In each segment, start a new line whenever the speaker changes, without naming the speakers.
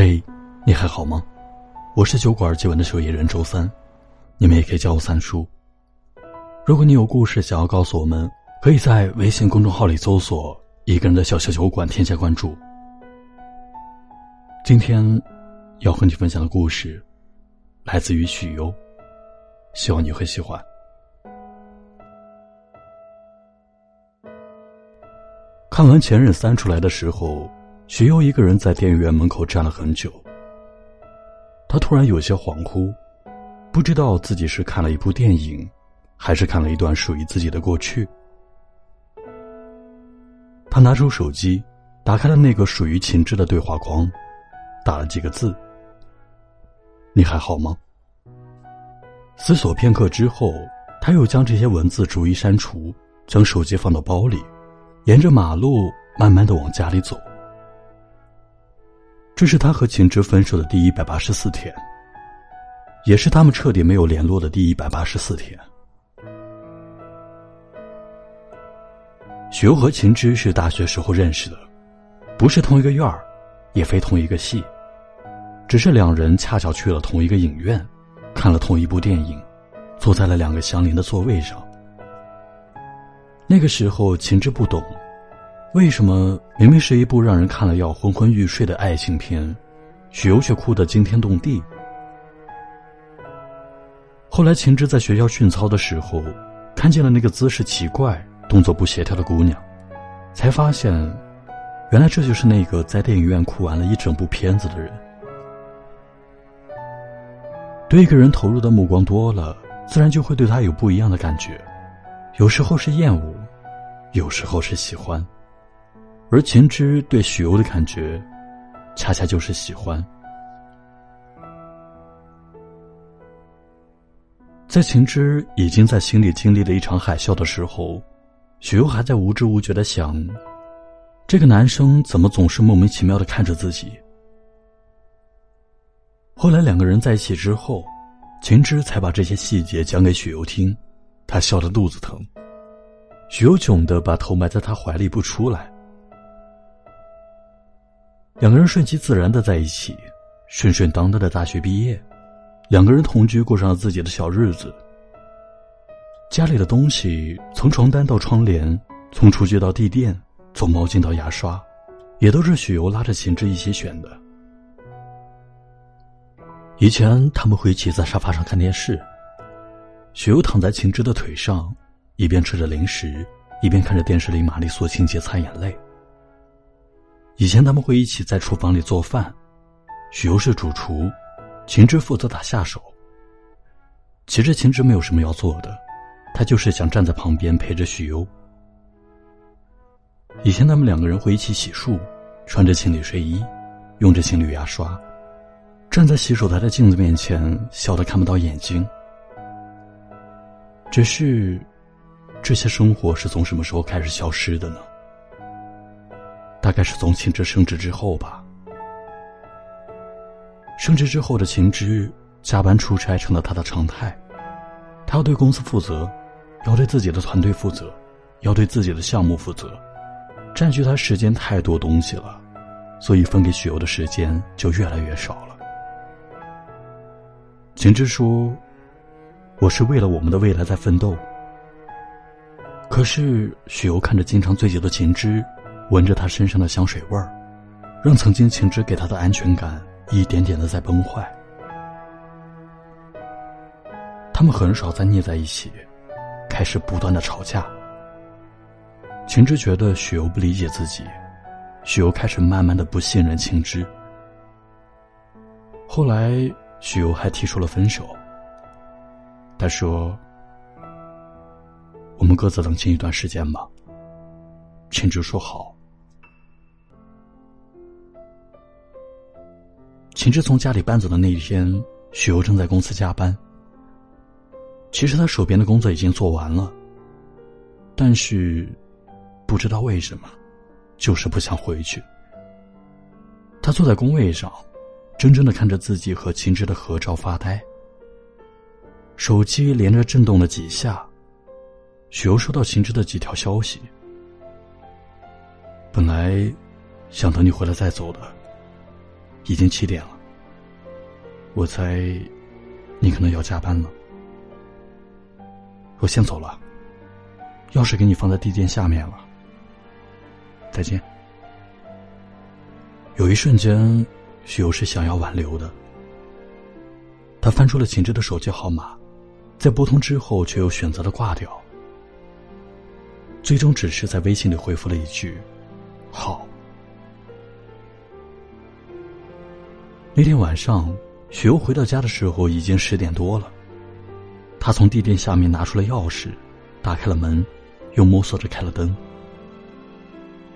嘿，你还好吗？我是酒馆接吻的守夜人周三，你们也可以叫我三叔。如果你有故事想要告诉我们，可以在微信公众号里搜索“一个人的小小酒馆”，添加关注。今天要和你分享的故事来自于许攸，希望你会喜欢。看完《前任三》出来的时候。许攸一个人在电影院门口站了很久。他突然有些恍惚，不知道自己是看了一部电影，还是看了一段属于自己的过去。他拿出手机，打开了那个属于秦志的对话框，打了几个字：“你还好吗？”思索片刻之后，他又将这些文字逐一删除，将手机放到包里，沿着马路慢慢的往家里走。这是他和秦芝分手的第一百八十四天，也是他们彻底没有联络的第一百八十四天。许攸和秦芝是大学时候认识的，不是同一个院儿，也非同一个系，只是两人恰巧去了同一个影院，看了同一部电影，坐在了两个相邻的座位上。那个时候，秦之不懂。为什么明明是一部让人看了要昏昏欲睡的爱情片，许攸却哭得惊天动地？后来秦之在学校训操的时候，看见了那个姿势奇怪、动作不协调的姑娘，才发现，原来这就是那个在电影院哭完了一整部片子的人。对一个人投入的目光多了，自然就会对他有不一样的感觉，有时候是厌恶，有时候是喜欢。而秦芝对许攸的感觉，恰恰就是喜欢。在秦芝已经在心里经历了一场海啸的时候，许攸还在无知无觉的想：这个男生怎么总是莫名其妙的看着自己？后来两个人在一起之后，秦芝才把这些细节讲给许攸听，他笑得肚子疼，许攸窘的把头埋在他怀里不出来。两个人顺其自然的在一起，顺顺当当的大学毕业，两个人同居过上了自己的小日子。家里的东西，从床单到窗帘，从厨具到地垫，从毛巾到牙刷，也都是许由拉着秦芝一起选的。以前他们会一起在沙发上看电视，许由躺在秦芝的腿上，一边吃着零食，一边看着电视里玛丽苏情节擦眼泪。以前他们会一起在厨房里做饭，许攸是主厨，秦之负责打下手。其实秦之没有什么要做的，他就是想站在旁边陪着许攸。以前他们两个人会一起洗漱，穿着情侣睡衣，用着情侣牙刷，站在洗手台的镜子面前笑得看不到眼睛。只是，这些生活是从什么时候开始消失的呢？大概是从秦芝升职之后吧。升职之后的秦芝，加班出差成了他的常态。他要对公司负责，要对自己的团队负责，要对自己的项目负责，占据他时间太多东西了，所以分给许攸的时间就越来越少了。秦之说：“我是为了我们的未来在奋斗。”可是许攸看着经常醉酒的秦之。闻着他身上的香水味儿，让曾经情芝给他的安全感一点点的在崩坏。他们很少再腻在一起，开始不断的吵架。情芝觉得许攸不理解自己，许攸开始慢慢的不信任情芝。后来许攸还提出了分手。他说：“我们各自冷静一段时间吧。”情芝说好。秦之从家里搬走的那一天，许攸正在公司加班。其实他手边的工作已经做完了，但是不知道为什么，就是不想回去。他坐在工位上，怔怔的看着自己和秦之的合照发呆。手机连着震动了几下，许攸收到秦之的几条消息。本来想等你回来再走的。已经七点了。我猜，你可能要加班了。我先走了，钥匙给你放在地垫下面了。再见。有一瞬间，许攸是想要挽留的。他翻出了秦志的手机号码，在拨通之后，却又选择了挂掉。最终只是在微信里回复了一句：“好。”那天晚上，许攸回到家的时候已经十点多了。他从地垫下面拿出了钥匙，打开了门，又摸索着开了灯。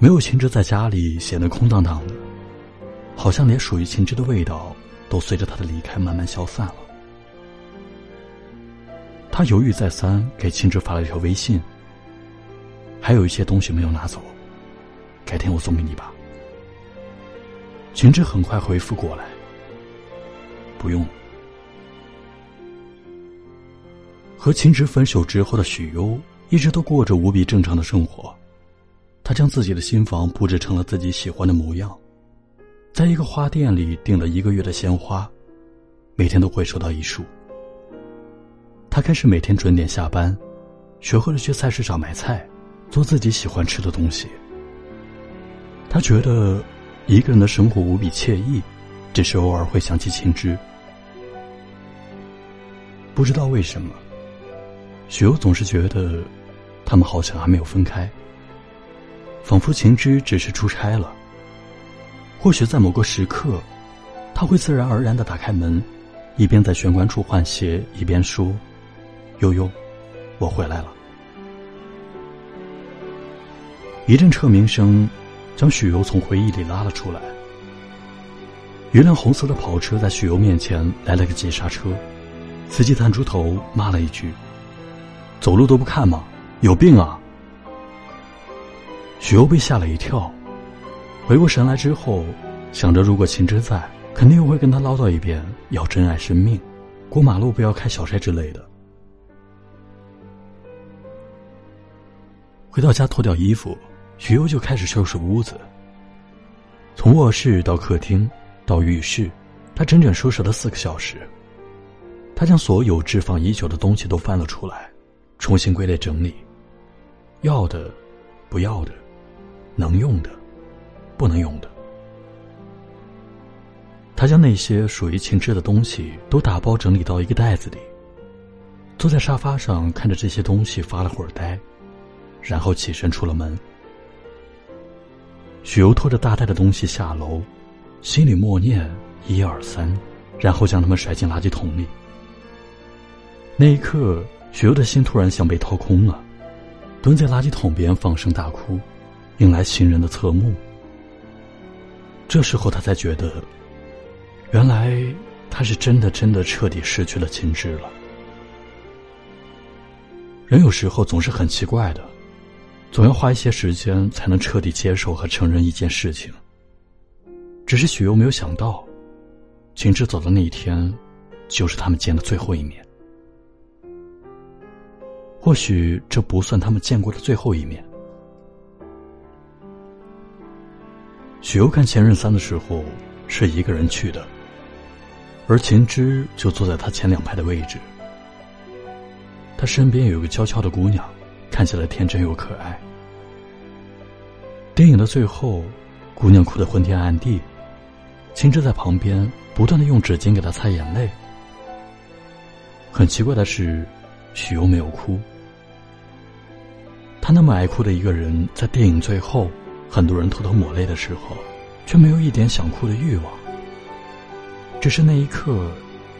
没有秦芝在家里，显得空荡荡的，好像连属于秦芝的味道都随着他的离开慢慢消散了。他犹豫再三，给秦芝发了一条微信。还有一些东西没有拿走，改天我送给你吧。秦芝很快回复过来，不用。和秦芝分手之后的许攸一直都过着无比正常的生活，他将自己的新房布置成了自己喜欢的模样，在一个花店里订了一个月的鲜花，每天都会收到一束。他开始每天准点下班，学会了去菜市场买菜。做自己喜欢吃的东西。他觉得一个人的生活无比惬意，只是偶尔会想起秦芝。不知道为什么，许攸总是觉得他们好像还没有分开，仿佛秦之只是出差了。或许在某个时刻，他会自然而然的打开门，一边在玄关处换鞋，一边说：“悠悠，我回来了。”一阵车鸣声，将许攸从回忆里拉了出来。一辆红色的跑车在许攸面前来了个急刹车，司机探出头骂了一句：“走路都不看吗？有病啊！”许攸被吓了一跳，回过神来之后，想着如果秦之在，肯定又会跟他唠叨一遍要珍爱生命，过马路不要开小差之类的。回到家脱掉衣服。许攸就开始收拾屋子。从卧室到客厅，到浴室，他整整收拾了四个小时。他将所有置放已久的东西都翻了出来，重新归类整理，要的，不要的，能用的，不能用的。他将那些属于秦芝的东西都打包整理到一个袋子里。坐在沙发上看着这些东西发了会儿呆，然后起身出了门。许攸拖着大袋的东西下楼，心里默念一二三，然后将它们甩进垃圾桶里。那一刻，许攸的心突然像被掏空了，蹲在垃圾桶边放声大哭，引来行人的侧目。这时候，他才觉得，原来他是真的真的彻底失去了情志了。人有时候总是很奇怪的。总要花一些时间才能彻底接受和承认一件事情。只是许攸没有想到，秦芝走的那一天，就是他们见的最后一面。或许这不算他们见过的最后一面。许攸看《前任三》的时候是一个人去的，而秦芝就坐在他前两排的位置。他身边有个娇俏的姑娘。看起来天真又可爱。电影的最后，姑娘哭得昏天暗地，秦芝在旁边不断的用纸巾给她擦眼泪。很奇怪的是，许攸没有哭。那么爱哭的一个人，在电影最后，很多人偷偷抹泪的时候，却没有一点想哭的欲望。只是那一刻，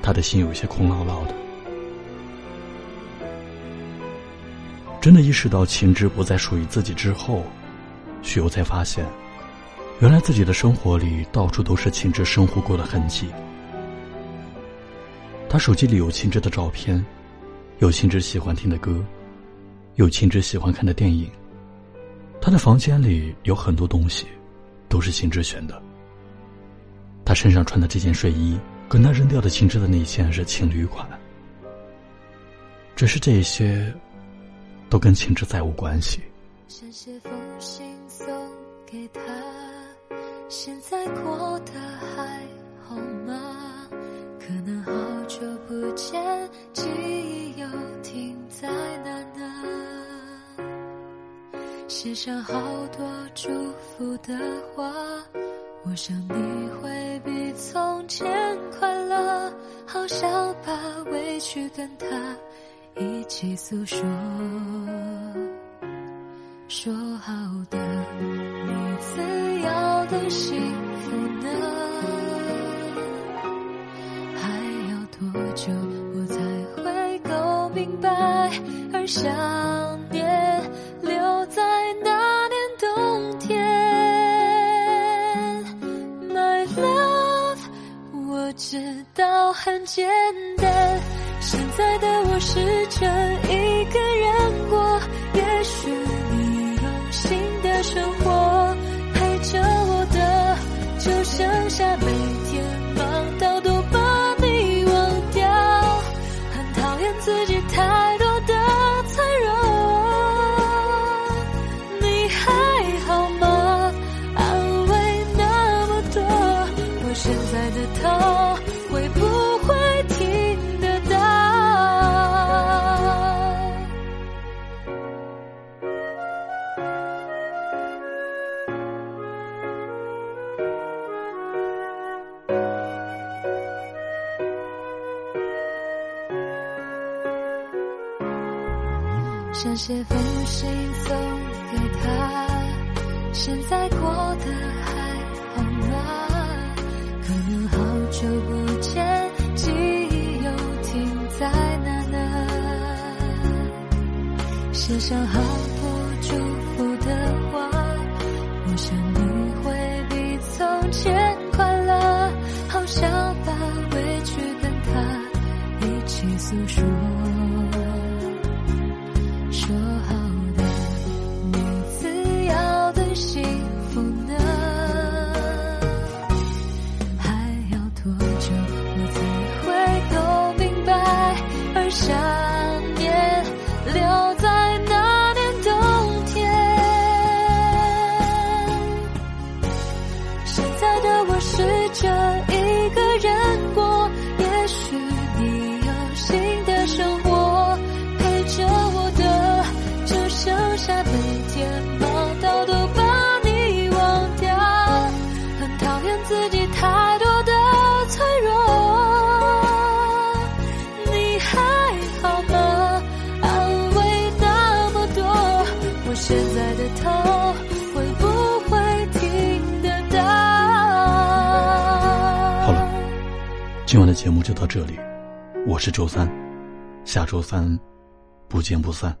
他的心有些空落落的。真的意识到情之不再属于自己之后，许攸才发现，原来自己的生活里到处都是情之生活过的痕迹。他手机里有情之的照片，有情之喜欢听的歌，有秦之喜欢看的电影。他的房间里有很多东西，都是秦之选的。他身上穿的这件睡衣，跟他扔掉的秦之的那件是情侣款。只是这些。都跟秦之再无关系。
想写封信送给他，现在过得还好吗？可能好久不见，记忆又停在哪呢？写上好多祝福的话，我想你会比从前快乐。好想把委屈跟他一起诉说，说好的你自要的幸福呢？还要多久我才会够明白？而想我知道很简单，现在的我试着一个人过，也许你用新的生活陪着我的，就剩下每天忙到都把你忘掉，很讨厌自己太多的脆弱。你还想写封信送给他，现在过得还好吗？可能好久不见，记忆又停在哪呢？写上好
今晚的节目就到这里，我是周三，下周三不见不散。